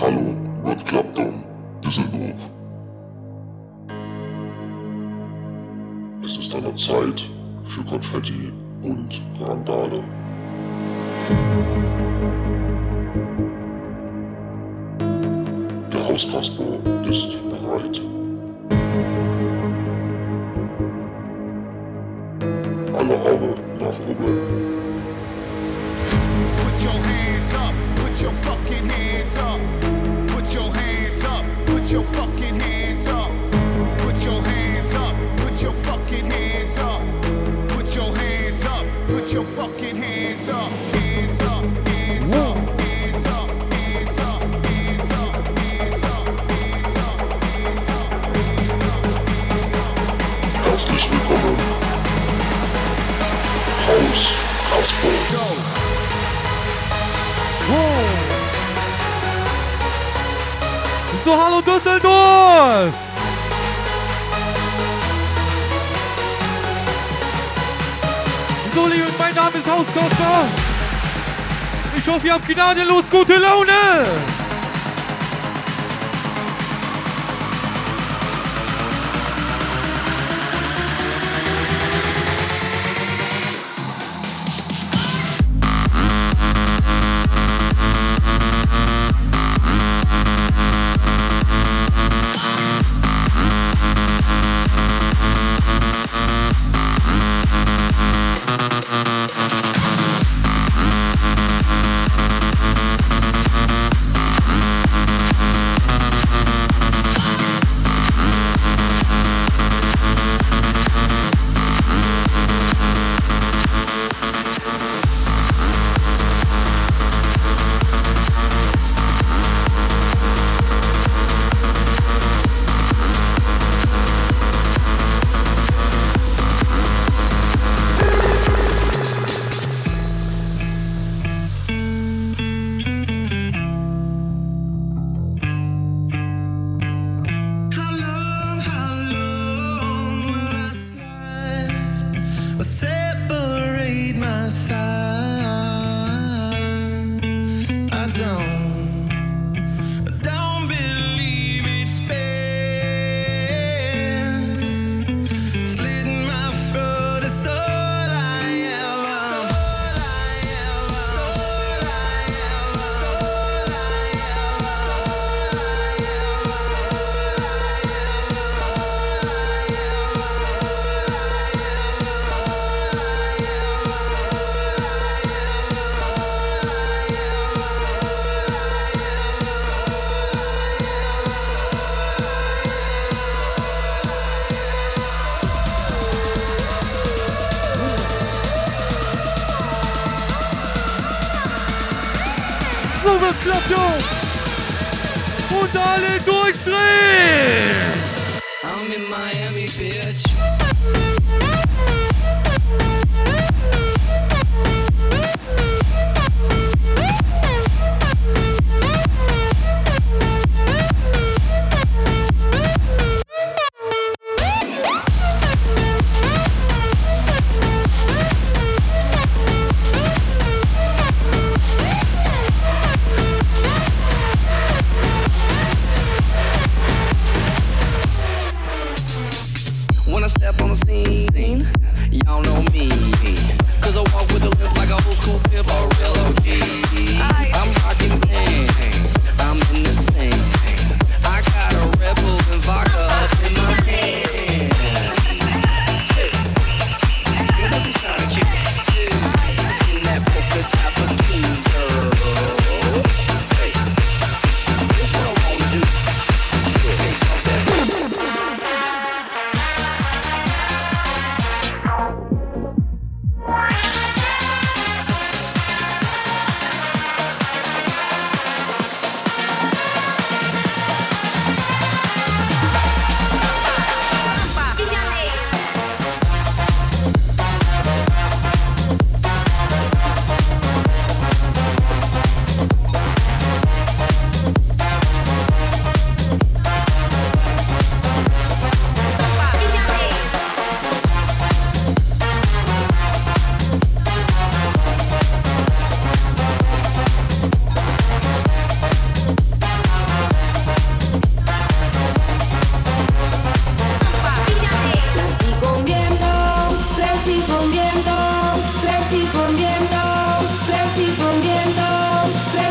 Hallo Red Club Dome, Düsseldorf. Es ist an der Zeit für Konfetti und Randale. Der Hauskasper ist bereit. Alle Arme nach oben. Put your hands up, put your fucking hands up. Fucking hands up. Willkommen. Haus Kasper. So, hallo Düsseldorf! So, liebe, ist Hauskoster. Ich hoffe, ihr habt gnadenlos gute Laune.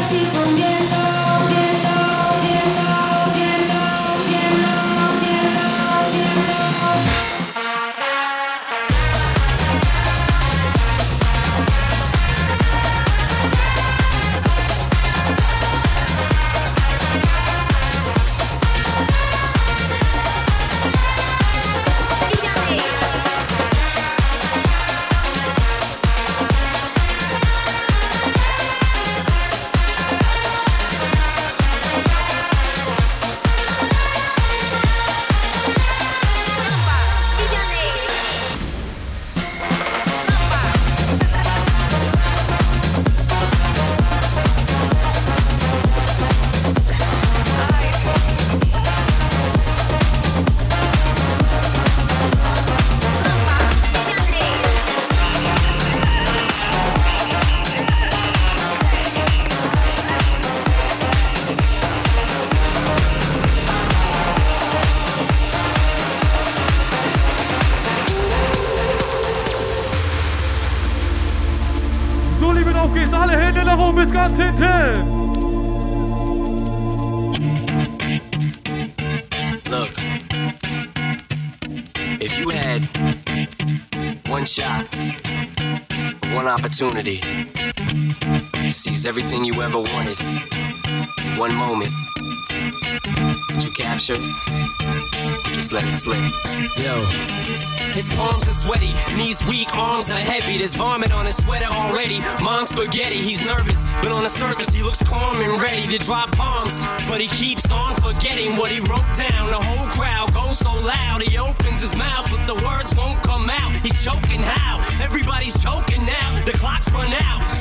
Прости, opportunity to seize everything you ever wanted one moment that you captured. Just let it slip. Yo. His palms are sweaty, knees weak, arms are heavy. There's vomit on his sweater already. Mom's spaghetti, he's nervous, but on the surface he looks calm and ready to drop bombs. But he keeps on forgetting what he wrote down. The whole crowd goes so loud, he opens his mouth, but the words won't He's choking how? Everybody's choking now. The clock's run out.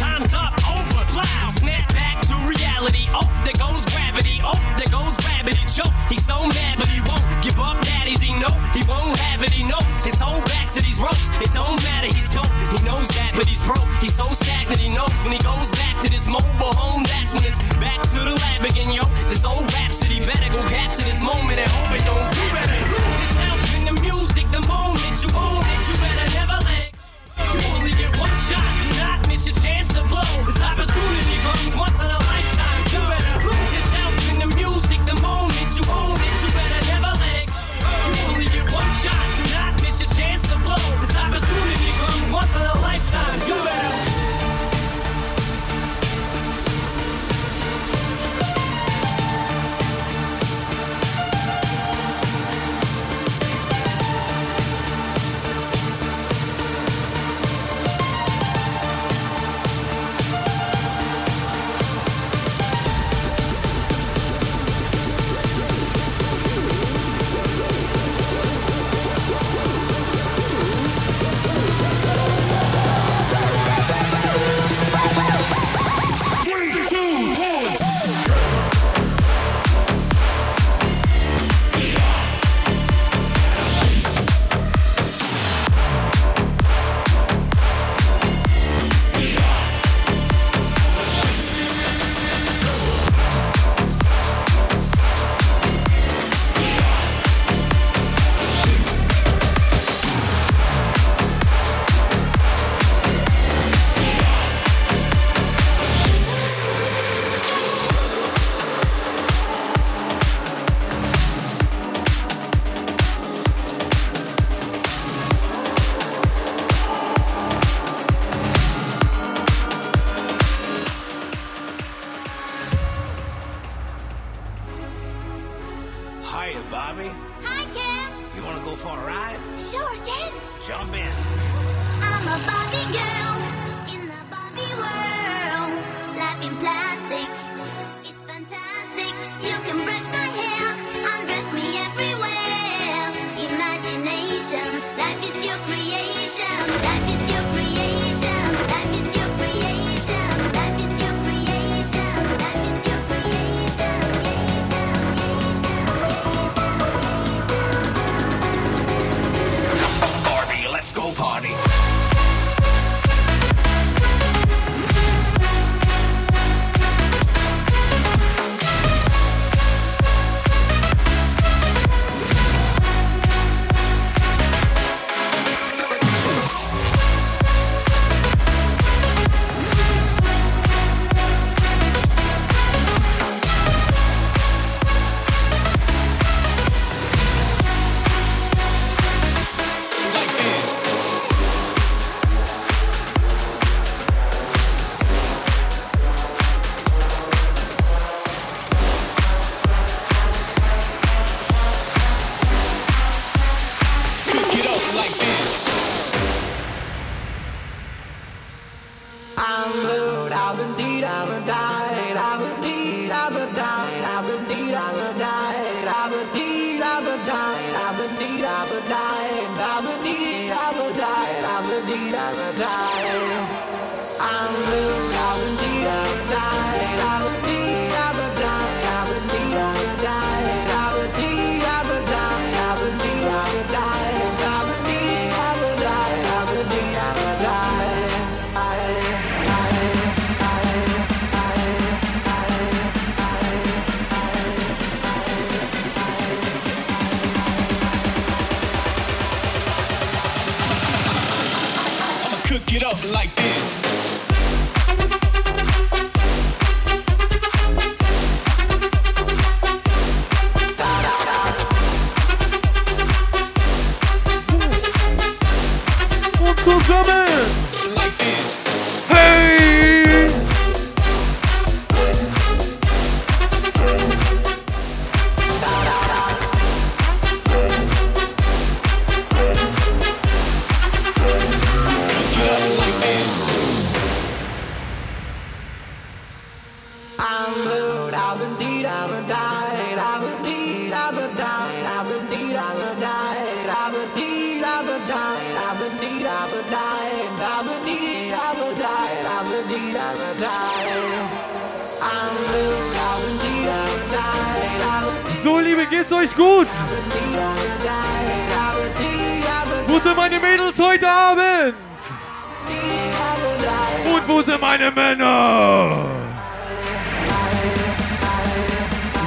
Criminal.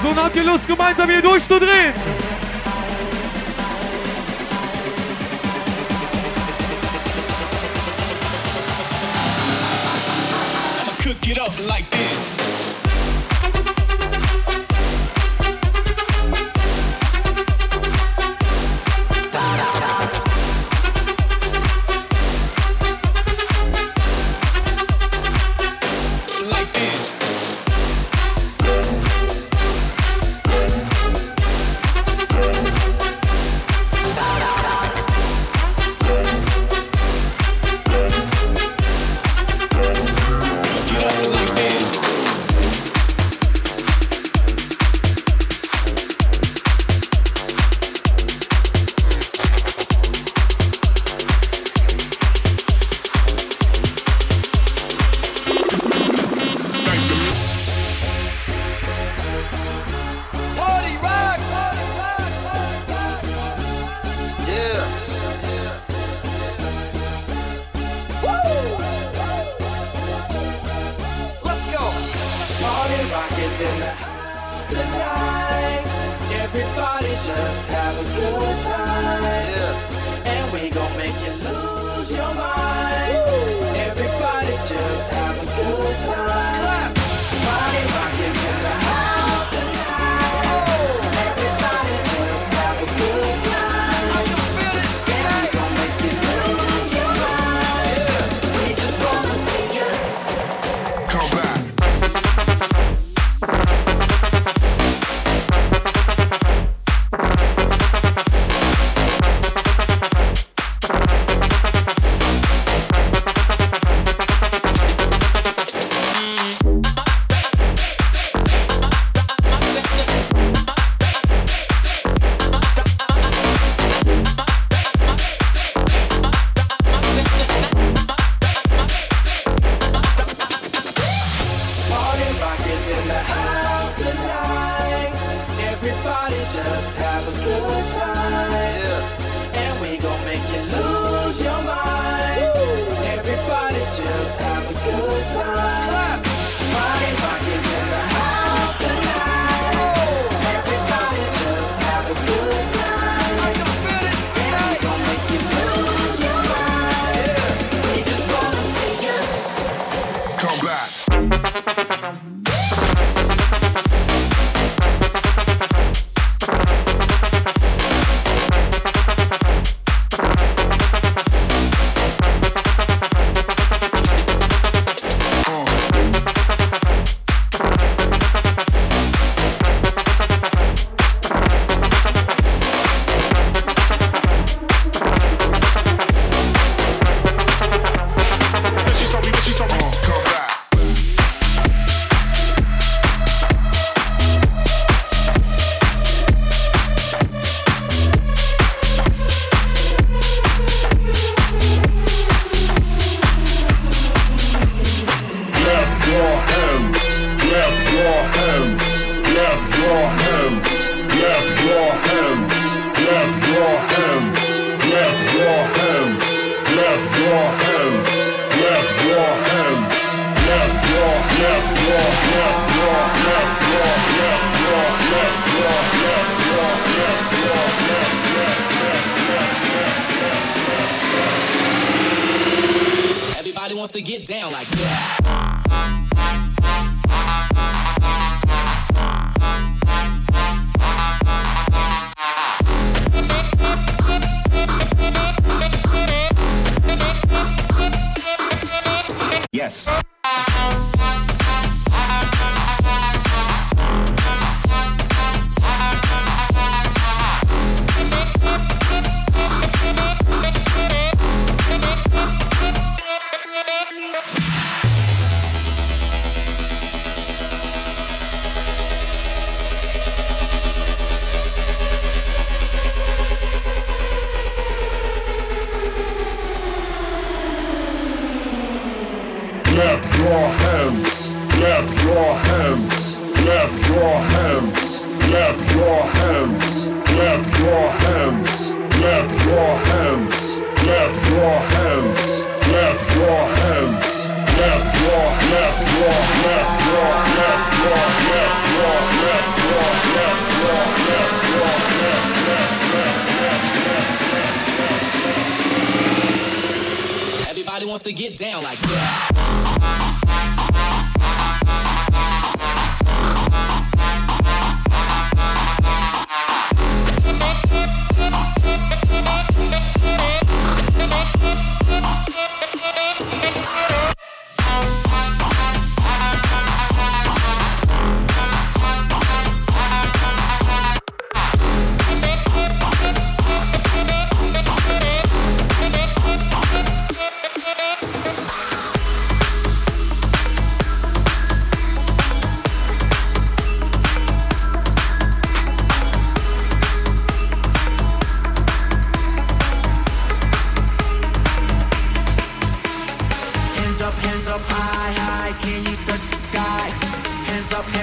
So, dann habt ihr Lust, gemeinsam hier durchzudrehen.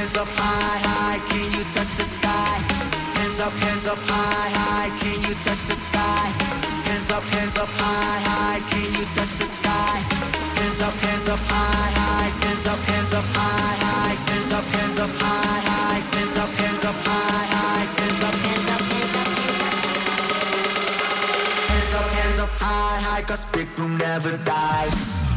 hands up high, high, can you touch the sky? Hands up, hands up high, high, can you touch the sky? Hands up, hands up high, high, can you touch the sky? Hands up, hands up high, high, hands up, hands up high, high, hands up, hands up high, high, hands up, hands up high, high, hands up, hands up, hands up, hands up high, high, cause big room never dies.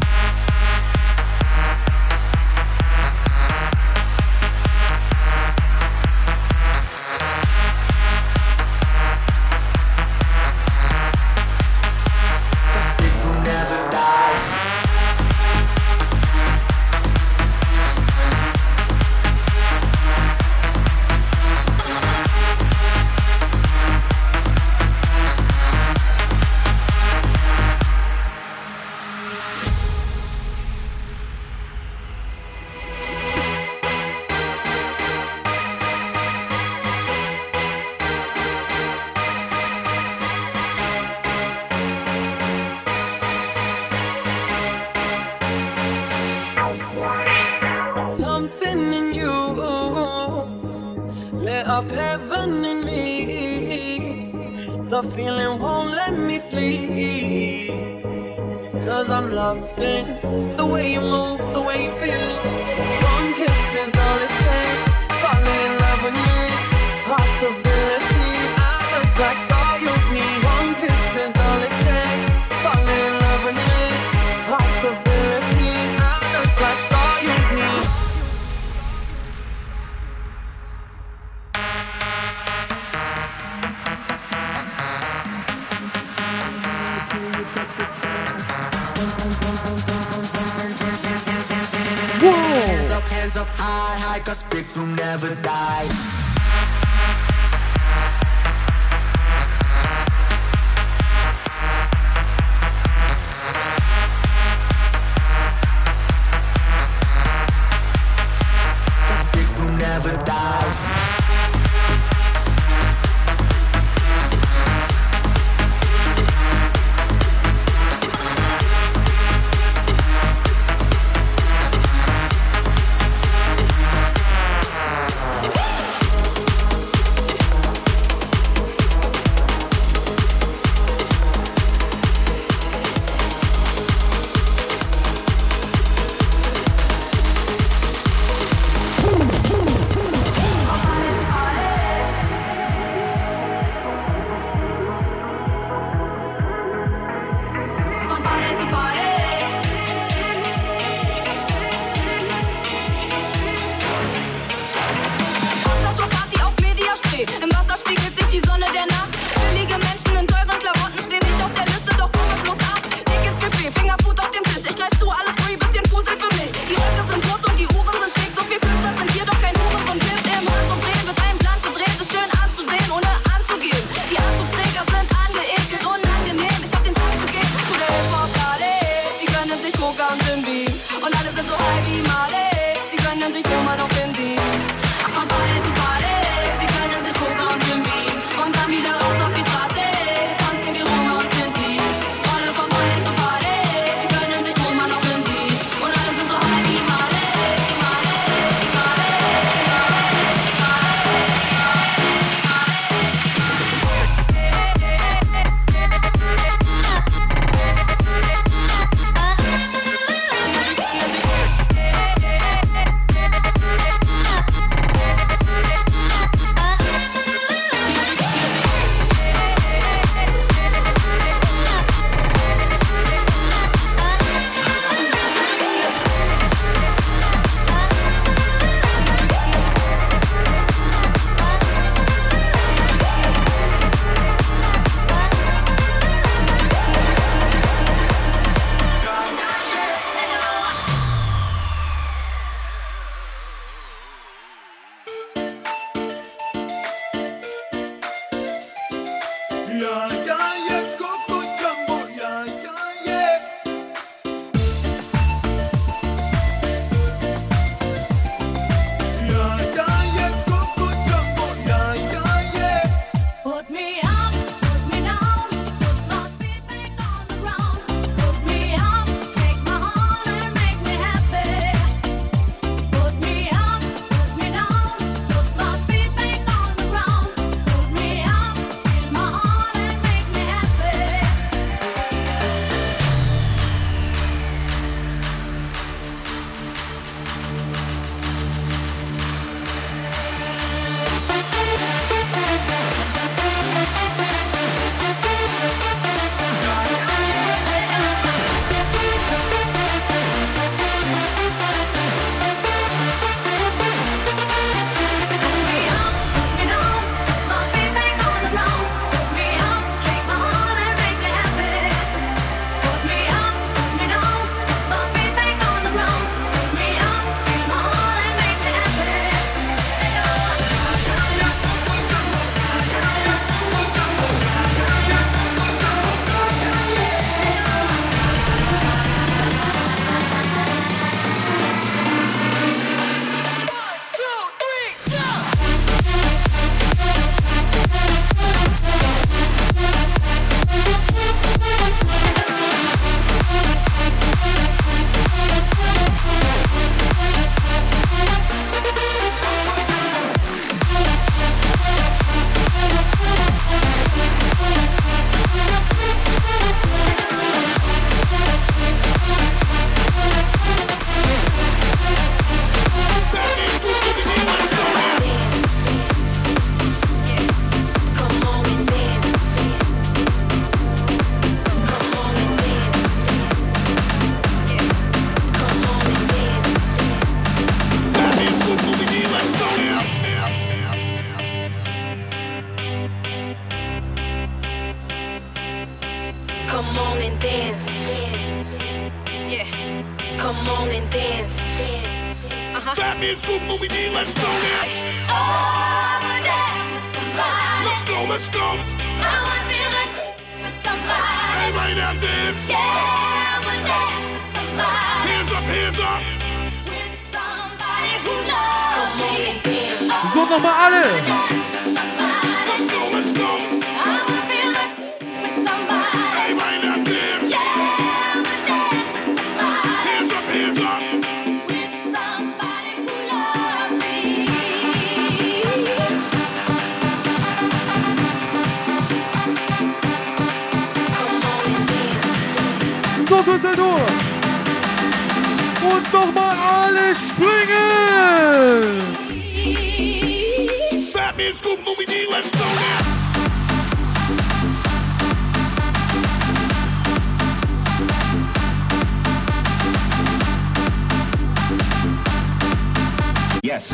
Yes.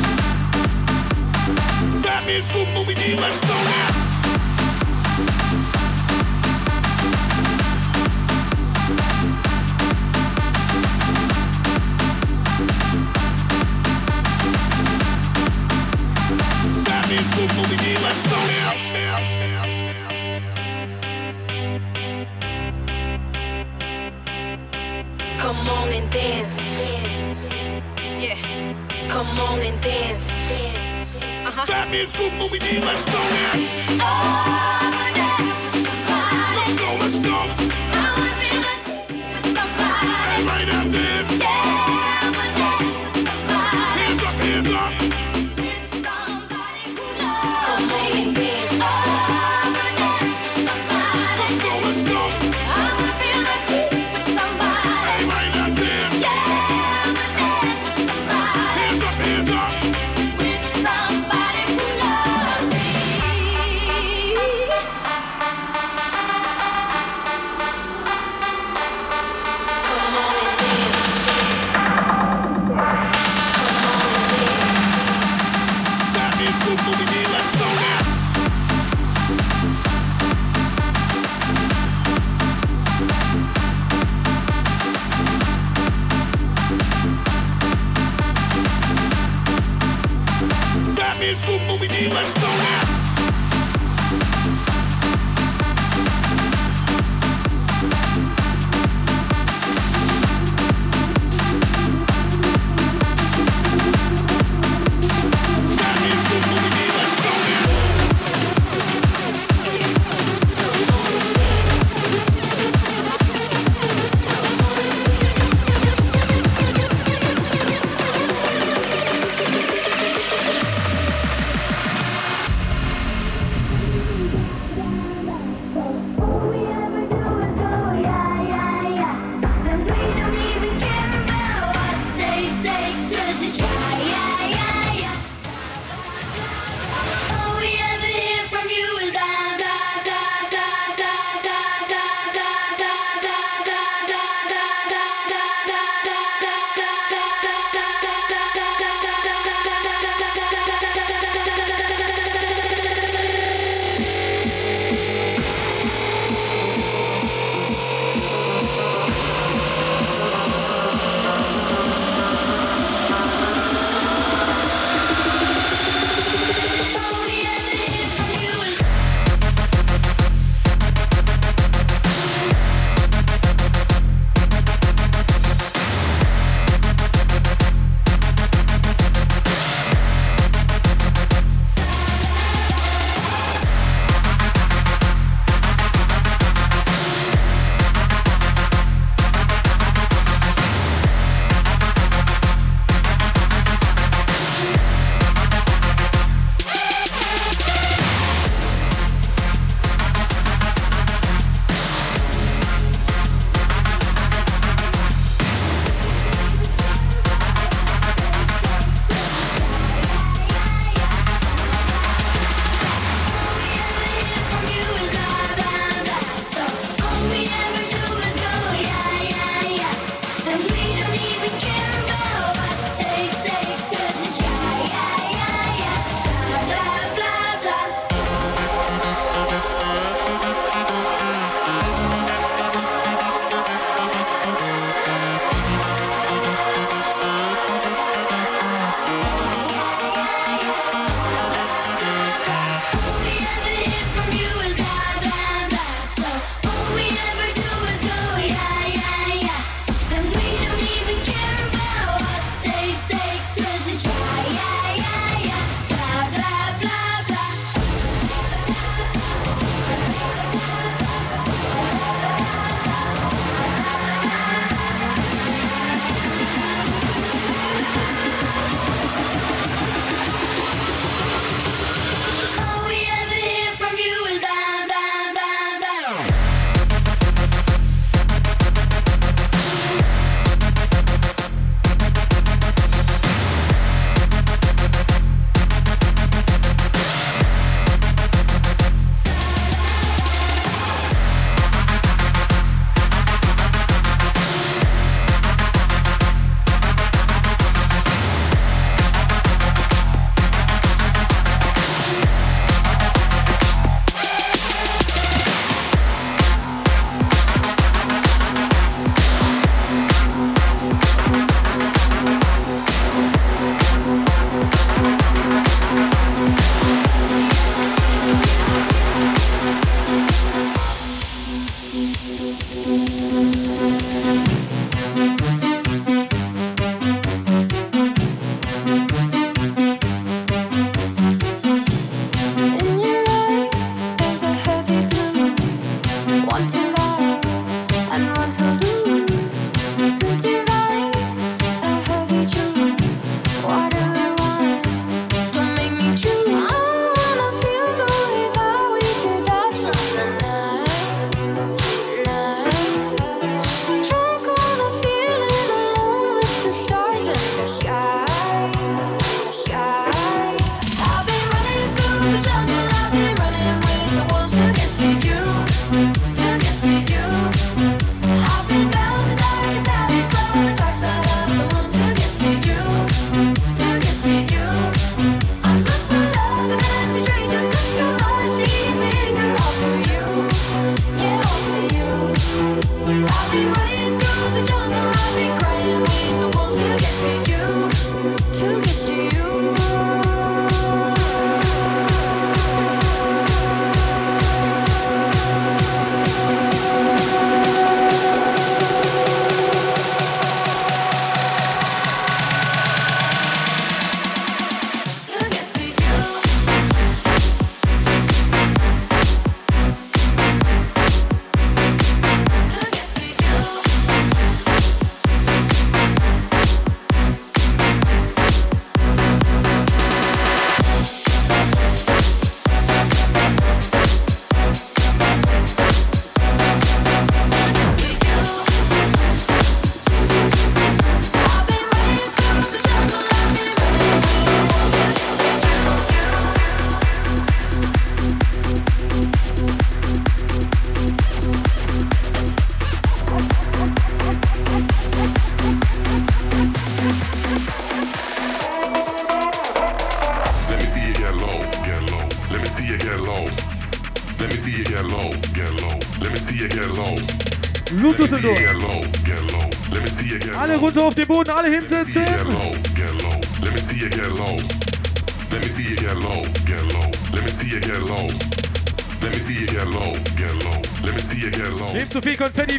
That means scoop, but we need less story.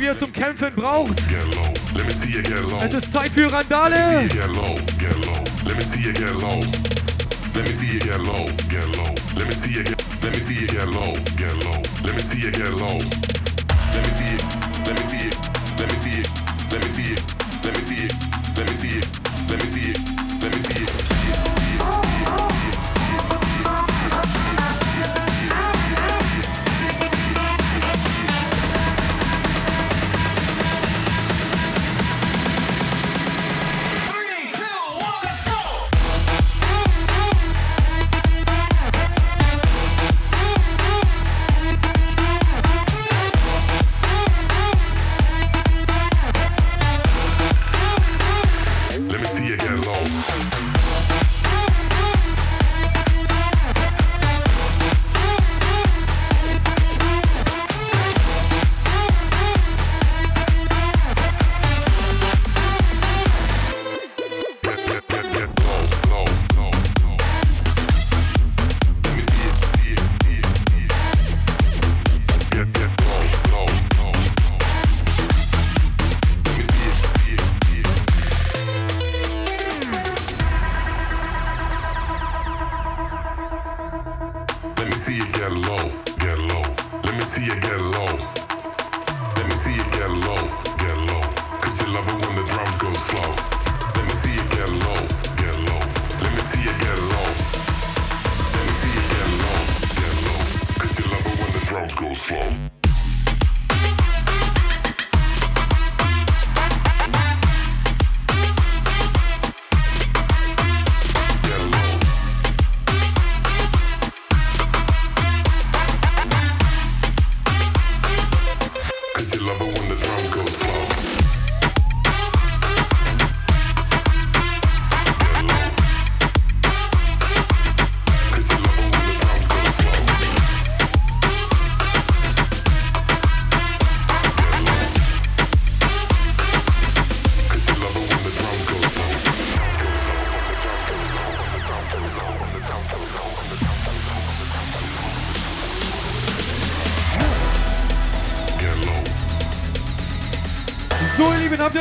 ihr zum Kämpfen braucht. Es ist Zeit für Randale. Let me see you get low, get low. Let me see you get, let me see you get low, get low. Let me see you get low. Let me see it, let me see it, let me see it, let me see it, let me see it, let me see it, let me see it, let me see it.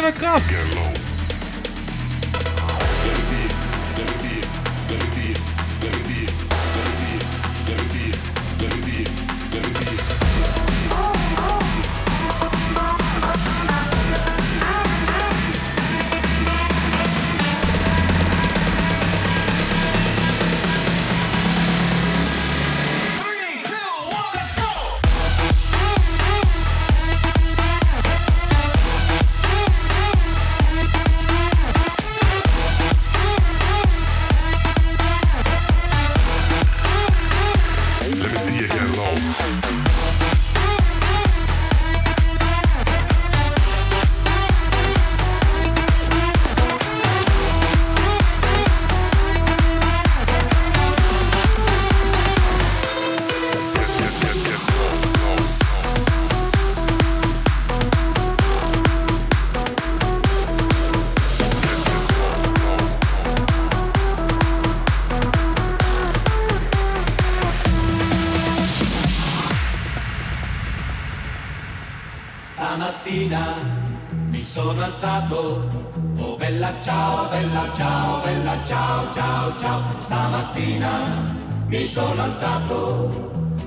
C'est grave! alzato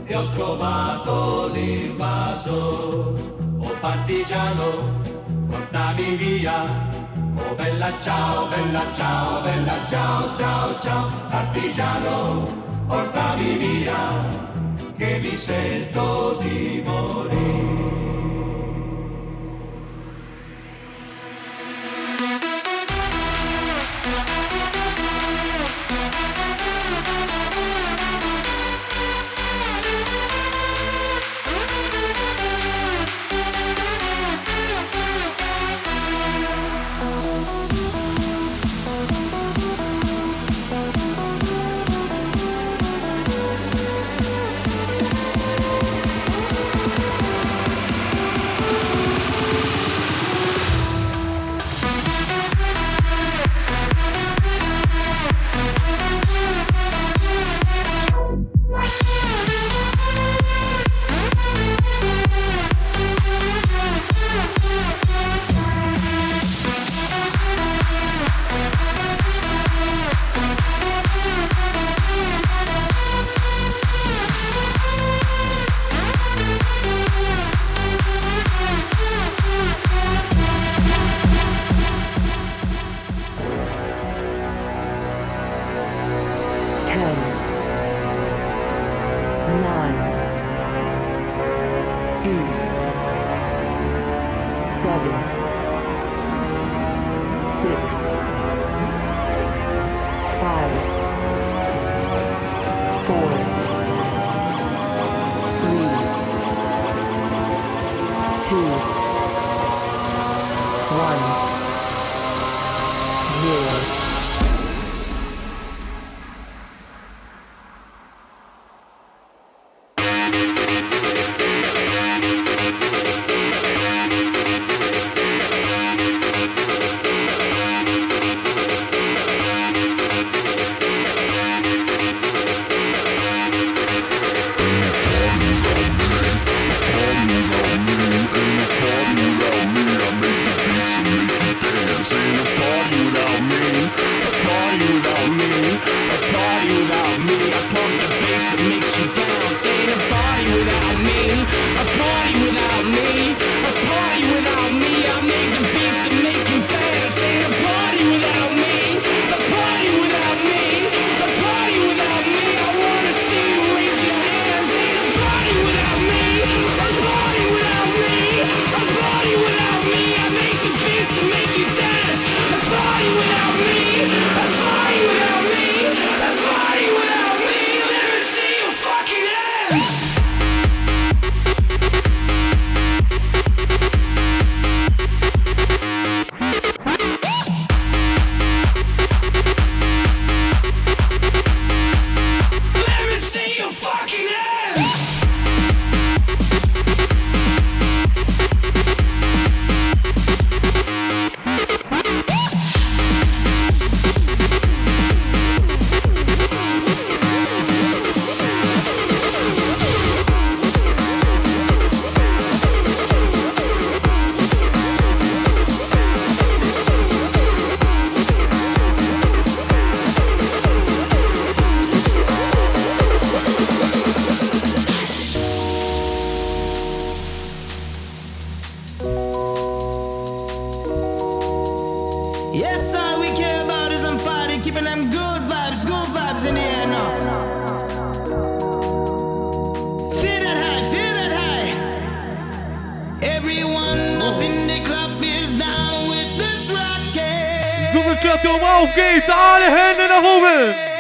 e ho trovato l'invaso. O oh partigiano, portami via. Oh bella ciao, bella ciao, bella ciao, ciao, ciao. Partigiano, portami via, che mi sento di morire. Ten. Nine. Eight. Zubelklappe um All the hands in the oben!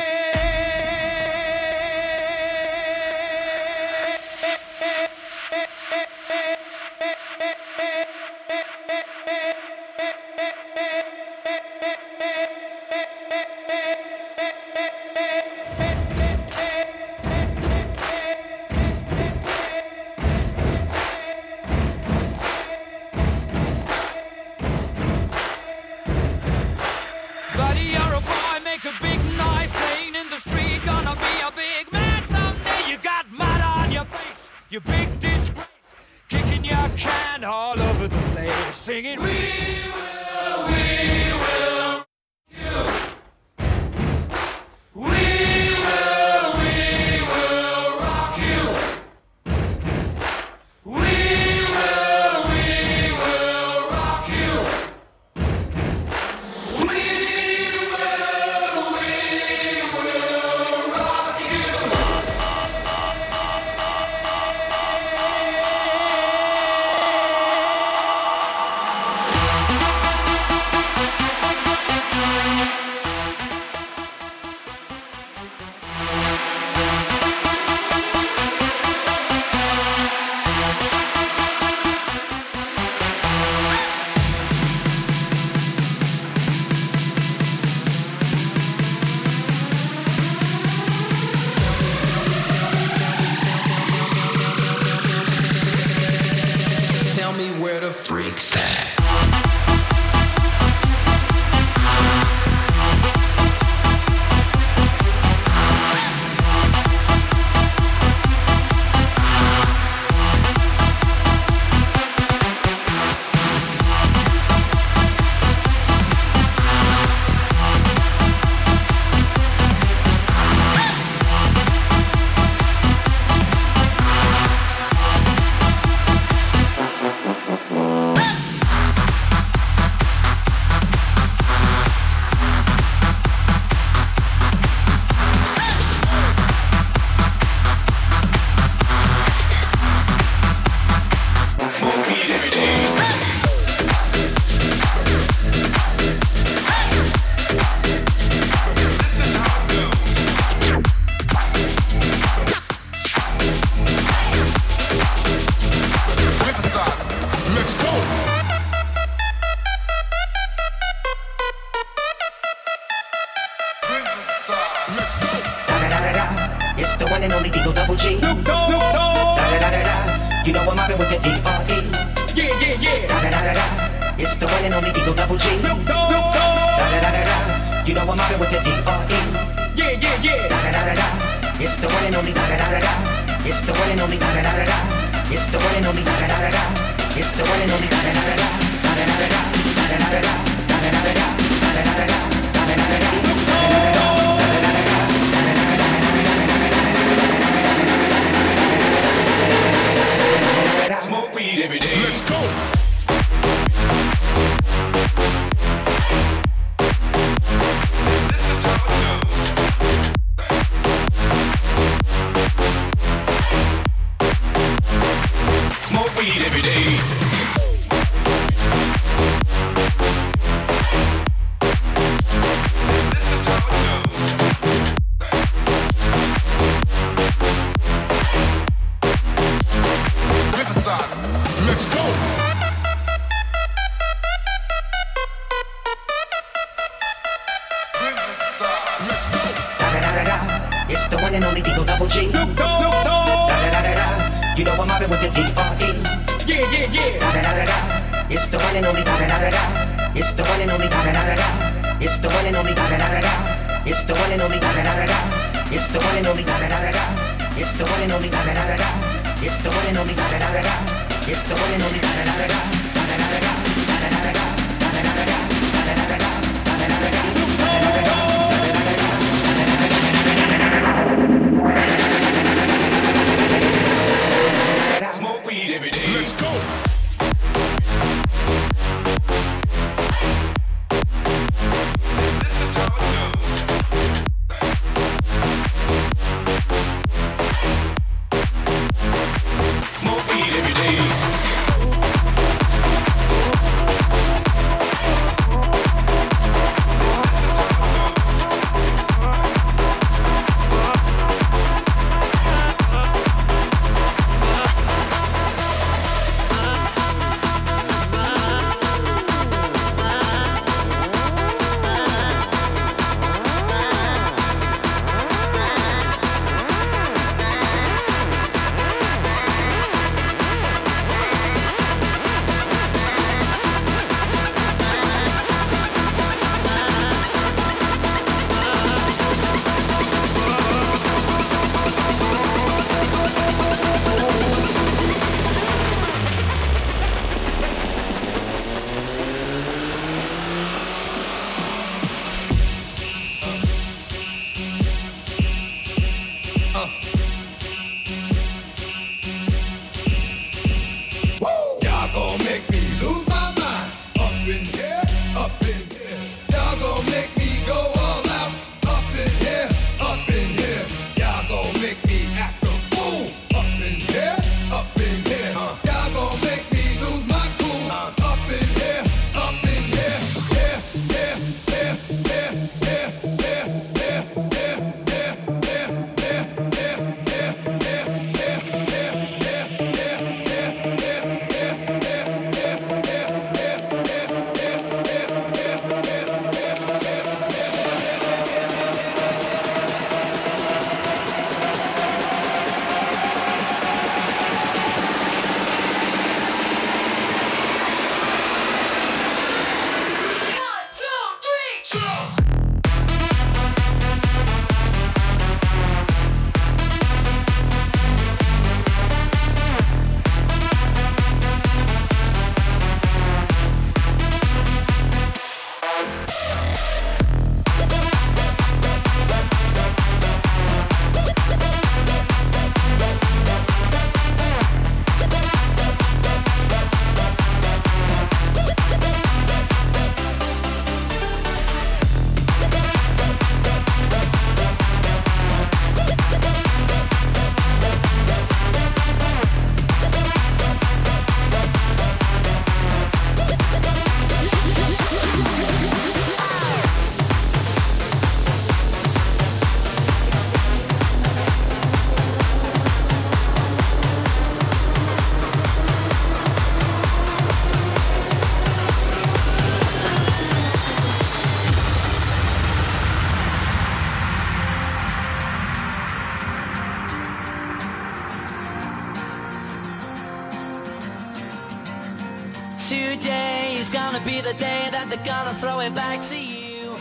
Be the day that they're gonna throw it back to you.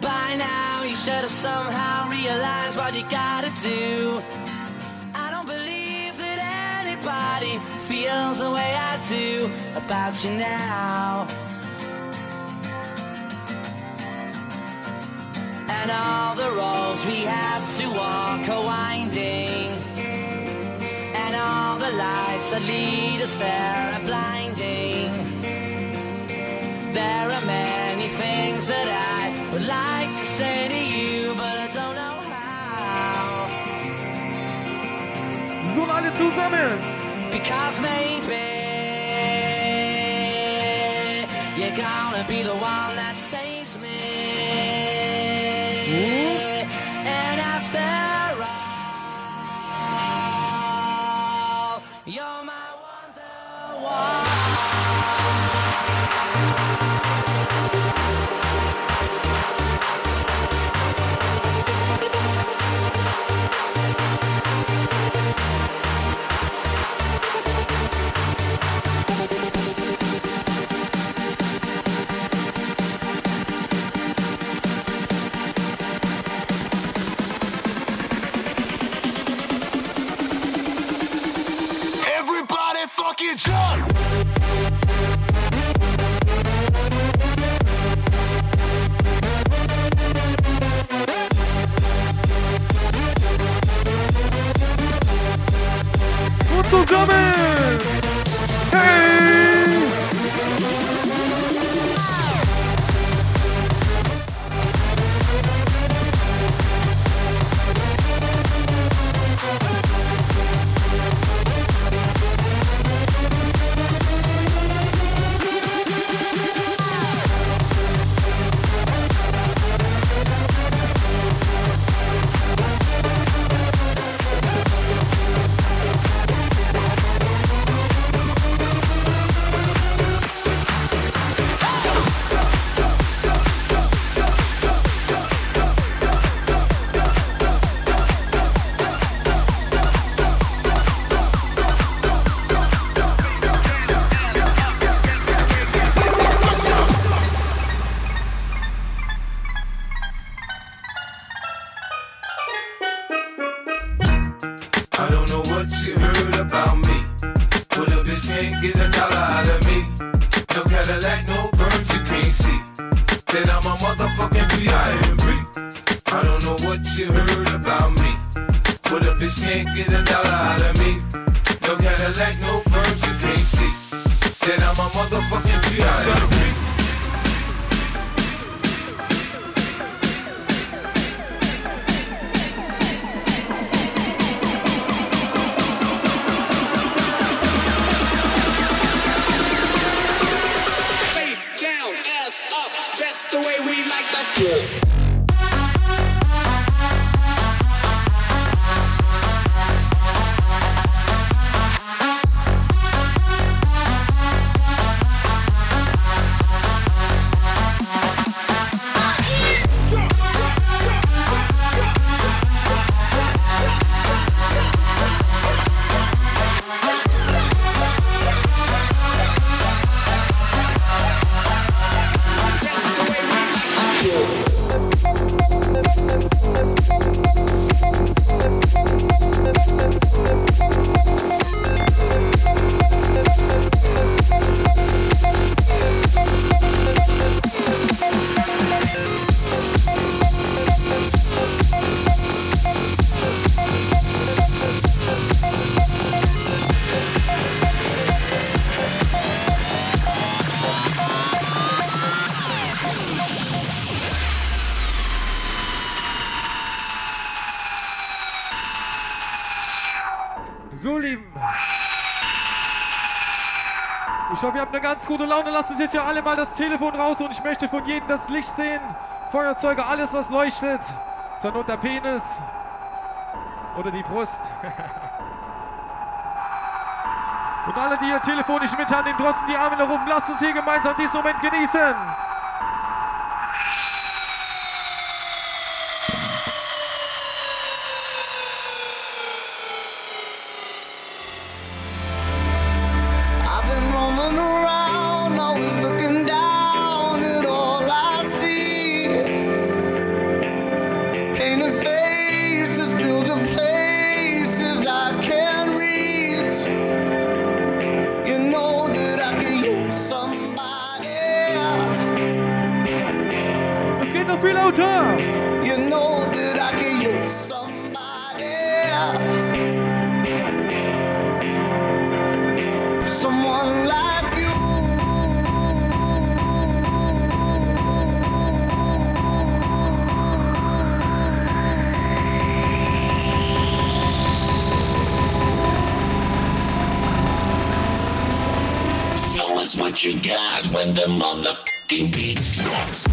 By now, you should have somehow realized what you gotta do. I don't believe that anybody feels the way I do about you now. And all the roads we have to walk are winding. All the lights that lead us there are blinding. There are many things that I would like to say to you, but I don't know how. So alle zusammen. Because maybe you're gonna be the one that saves can't get a dollar out of me. No Cadillac, no perms you can't see. Lasst uns jetzt ja alle mal das Telefon raus und ich möchte von jedem das Licht sehen. Feuerzeuge, alles was leuchtet. Zur Not der Penis. Oder die Brust. Und alle, die hier telefonisch mit haben, nehmen trotzdem die Arme nach oben. Lasst uns hier gemeinsam diesen Moment genießen. Viel lauter. You know that I can use somebody. Someone like you. Show us what you got when the motherfucking beat drops.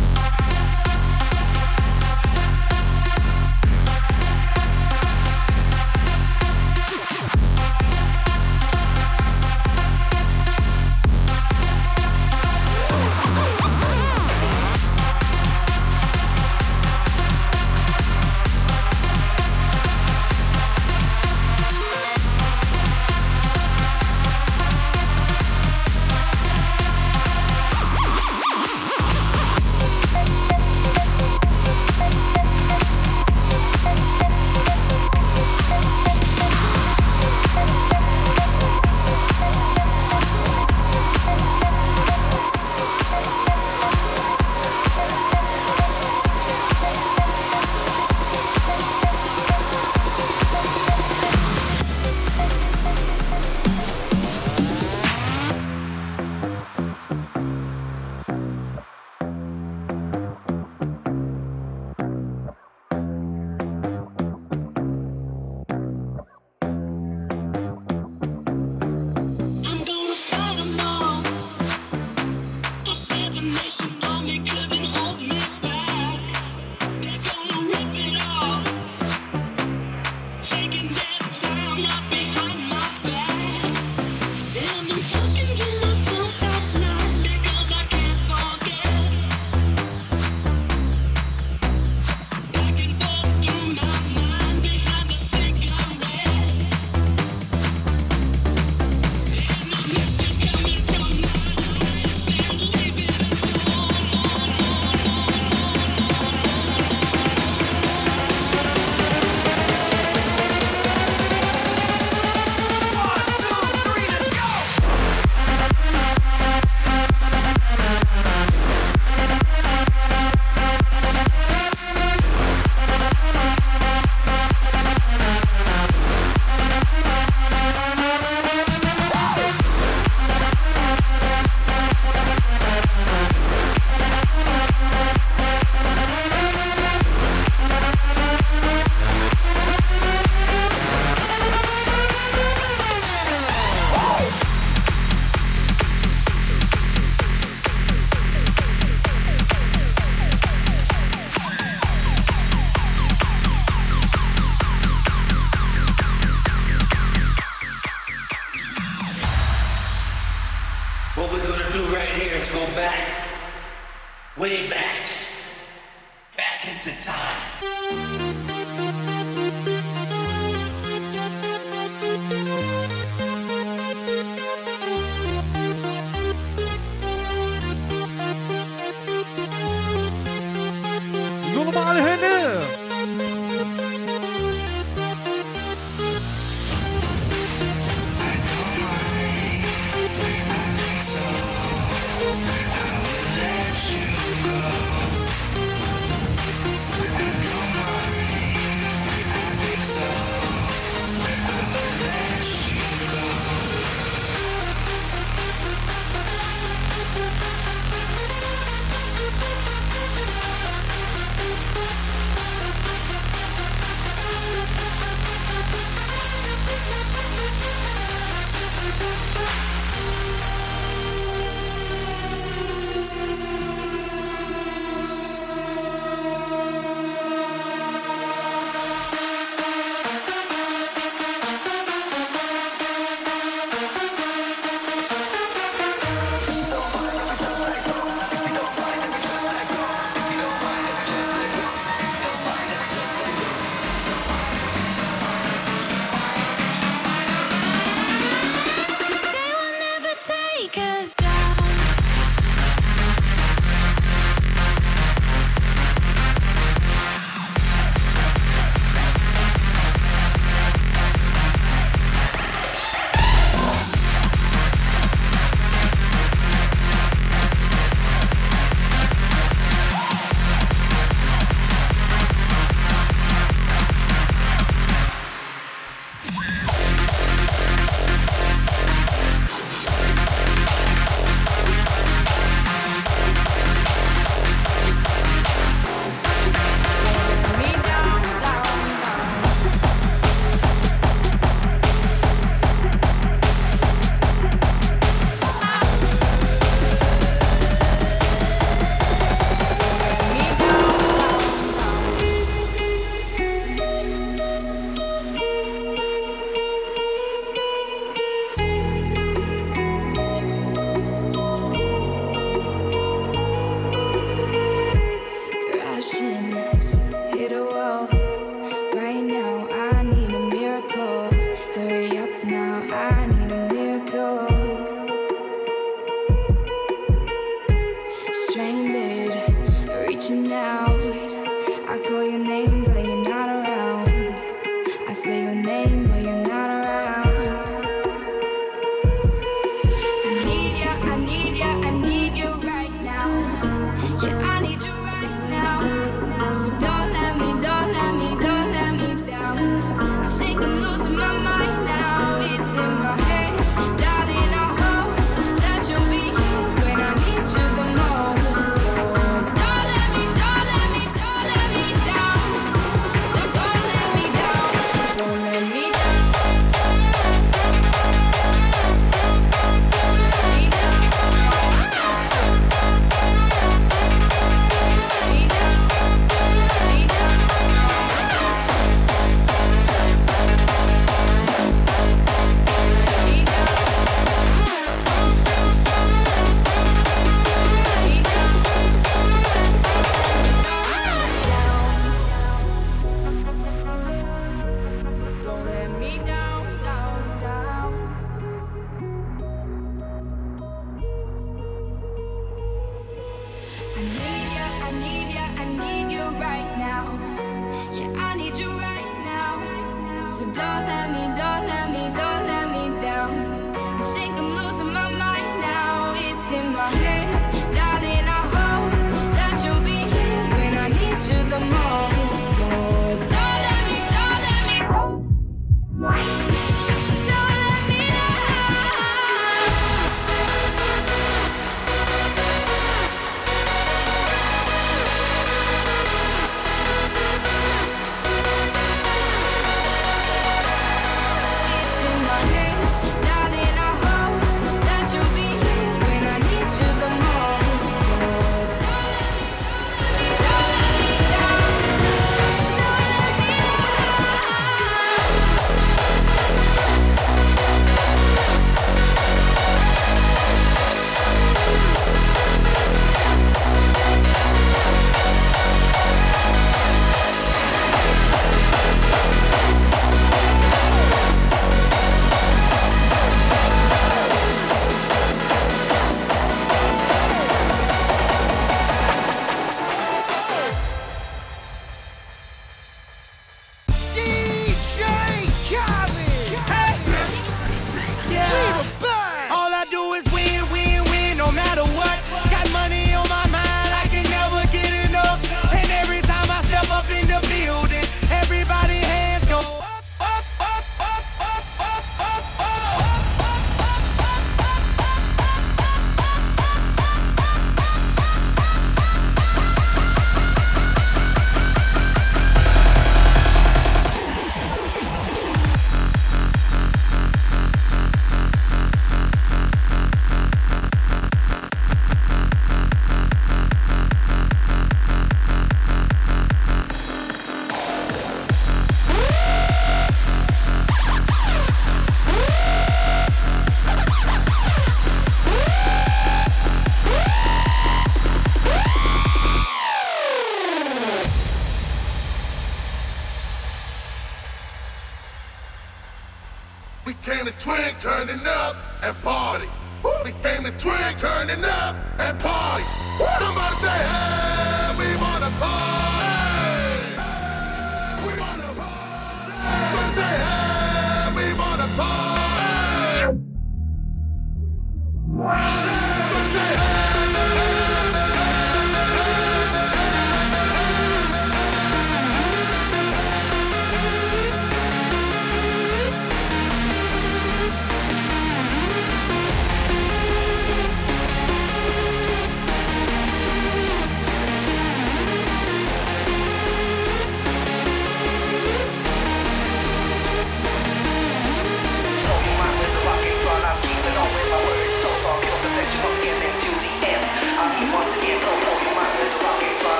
Turning up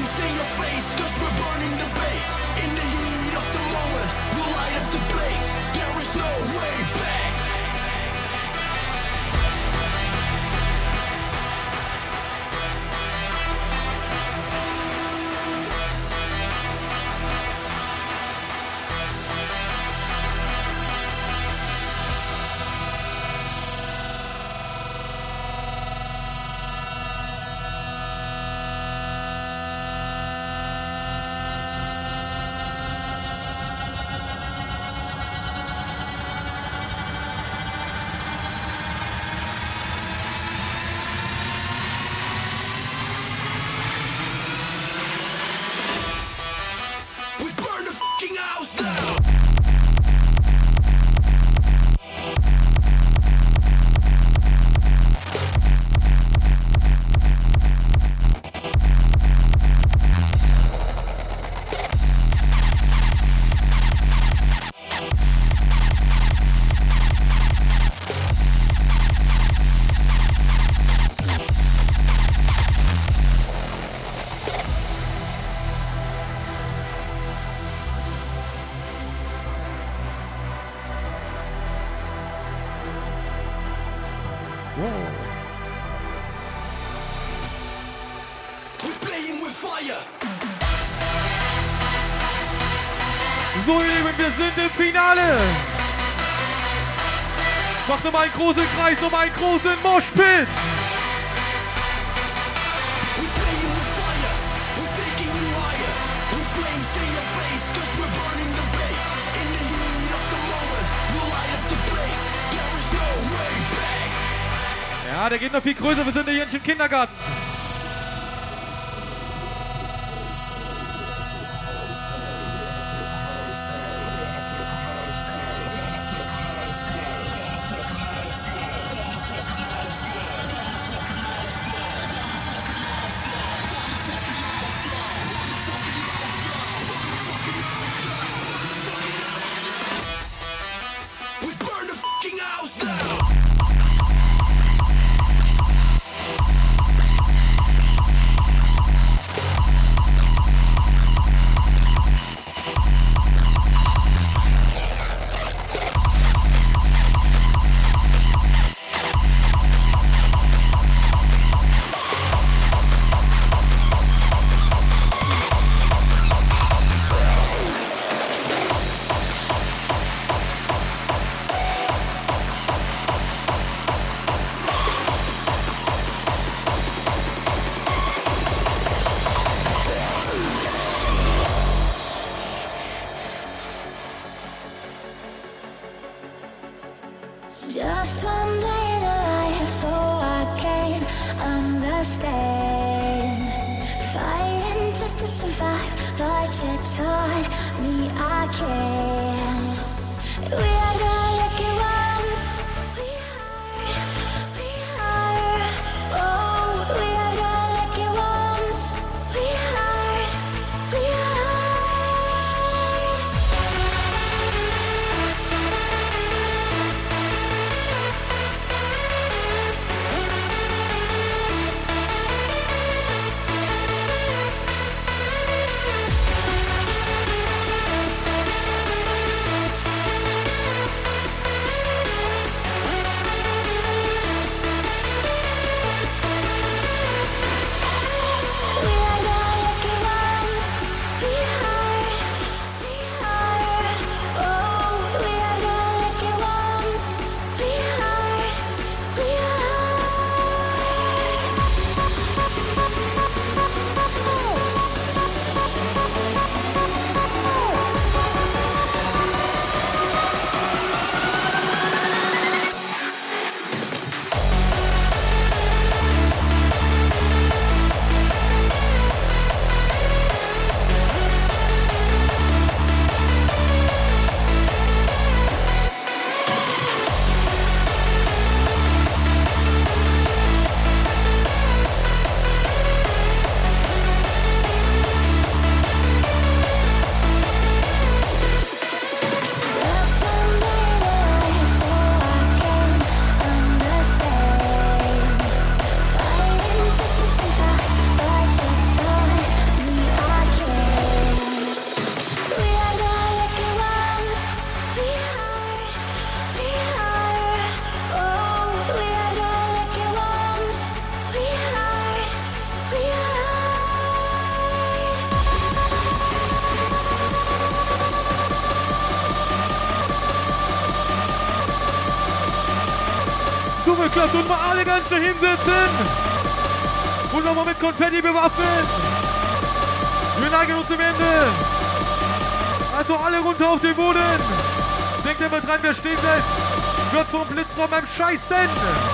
See your face, cause we're burning the macht um einen großen Kreis, um einen großen Moschpit. Ja, der geht noch viel größer, wir sind hier nicht im Kindergarten. Rücklass und mal alle ganz schnell hinsetzen. Und nochmal mit Konfetti bewaffnet. Wir neigen uns zum Ende. Also alle runter auf den Boden. Denkt immer dran, wer stehen bleibt, wird vom Blitz von beim Scheißen.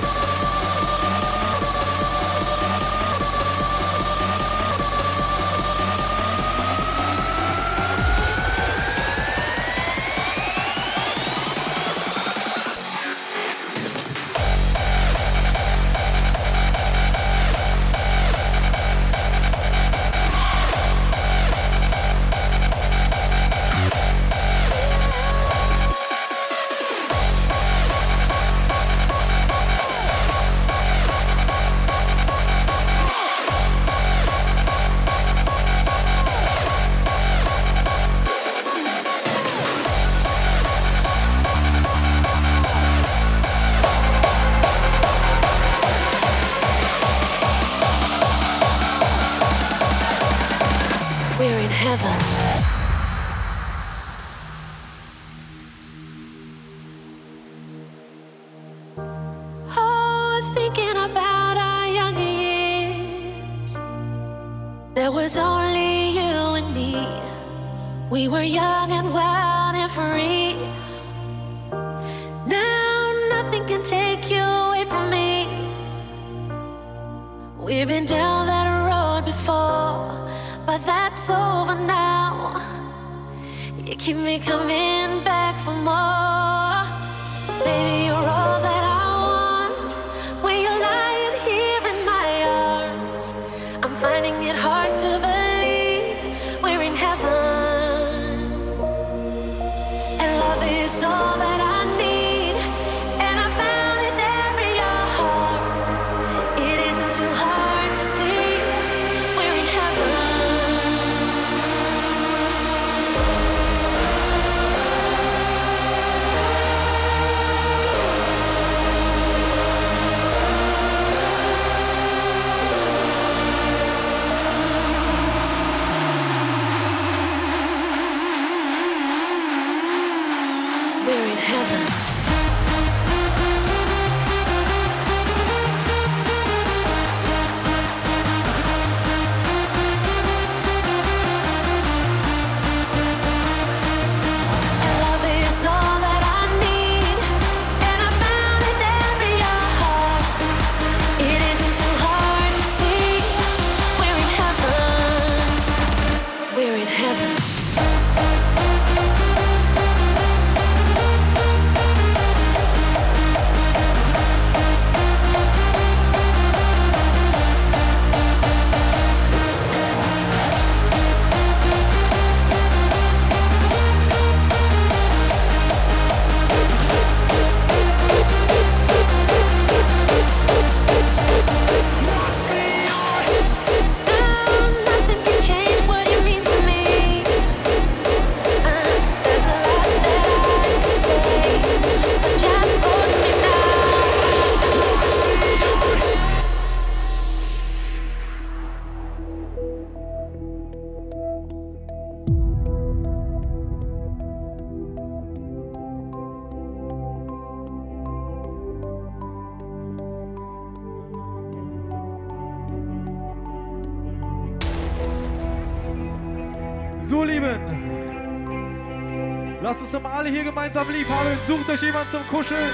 Sucht euch jemand zum Kuscheln,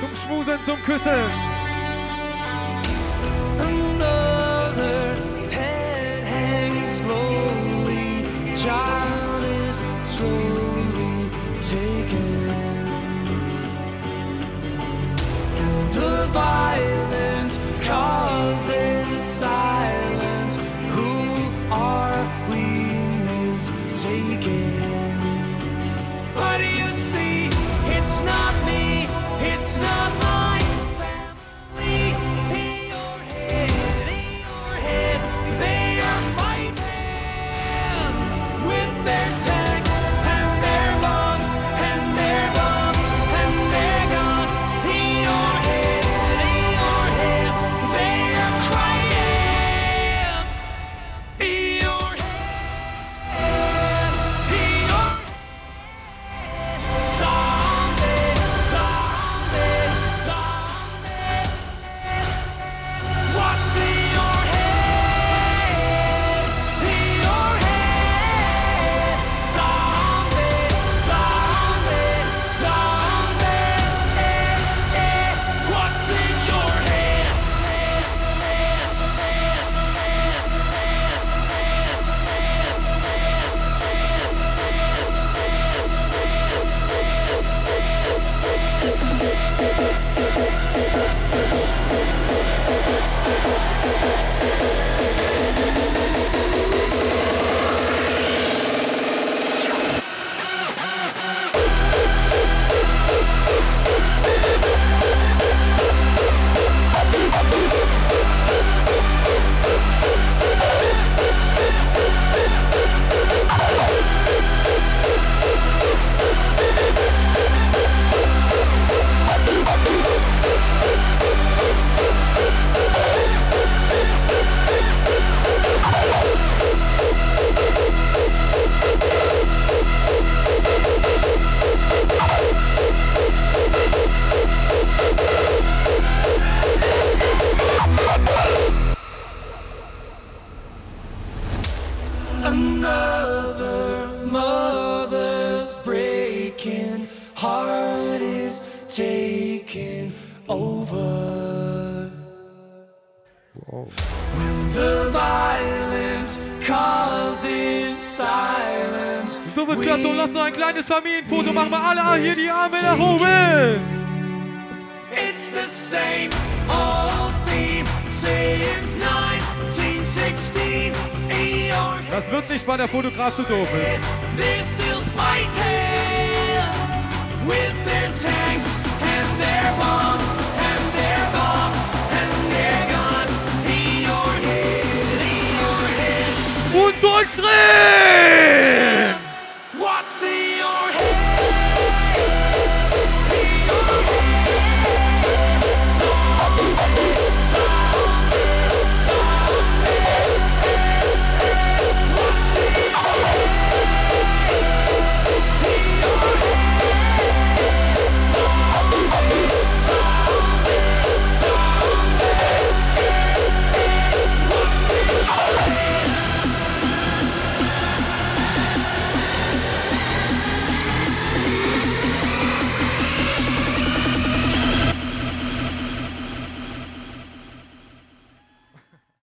zum Schmusen, zum Küssen. Mato Dover.